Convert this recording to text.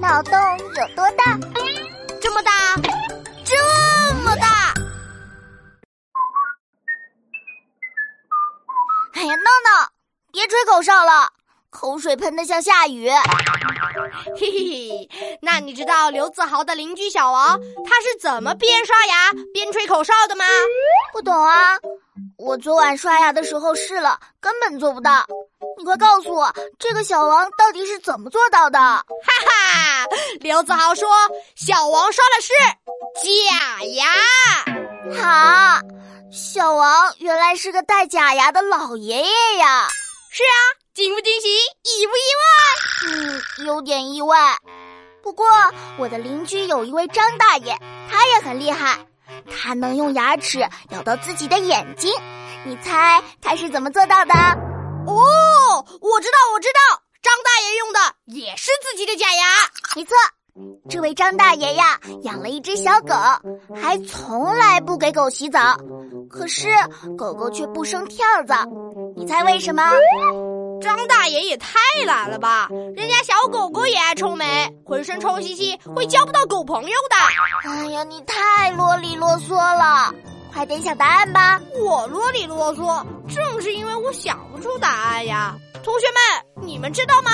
脑洞有多大？这么大，这么大！哎呀，闹闹，别吹口哨了，口水喷得像下雨。嘿嘿嘿，那你知道刘子豪的邻居小王他是怎么边刷牙边吹口哨的吗？不懂啊，我昨晚刷牙的时候试了，根本做不到。你快告诉我，这个小王到底是怎么做到的？哈哈，刘子豪说，小王刷的是假牙。好，小王原来是个戴假牙的老爷爷呀。是啊，惊不惊喜，意不意外？嗯，有点意外。不过我的邻居有一位张大爷，他也很厉害，他能用牙齿咬到自己的眼睛。你猜他是怎么做到的？哦，我知道，我知道，张大爷用的也是自己的假牙。没错，这位张大爷呀，养了一只小狗，还从来不给狗洗澡，可是狗狗却不生跳蚤。你猜为什么？张大爷也太懒了吧！人家小狗狗也爱臭美，浑身臭兮兮，会交不到狗朋友的。哎呀，你太啰里啰嗦了。快点想答案吧！我啰里啰嗦，正是因为我想不出答案呀。同学们，你们知道吗？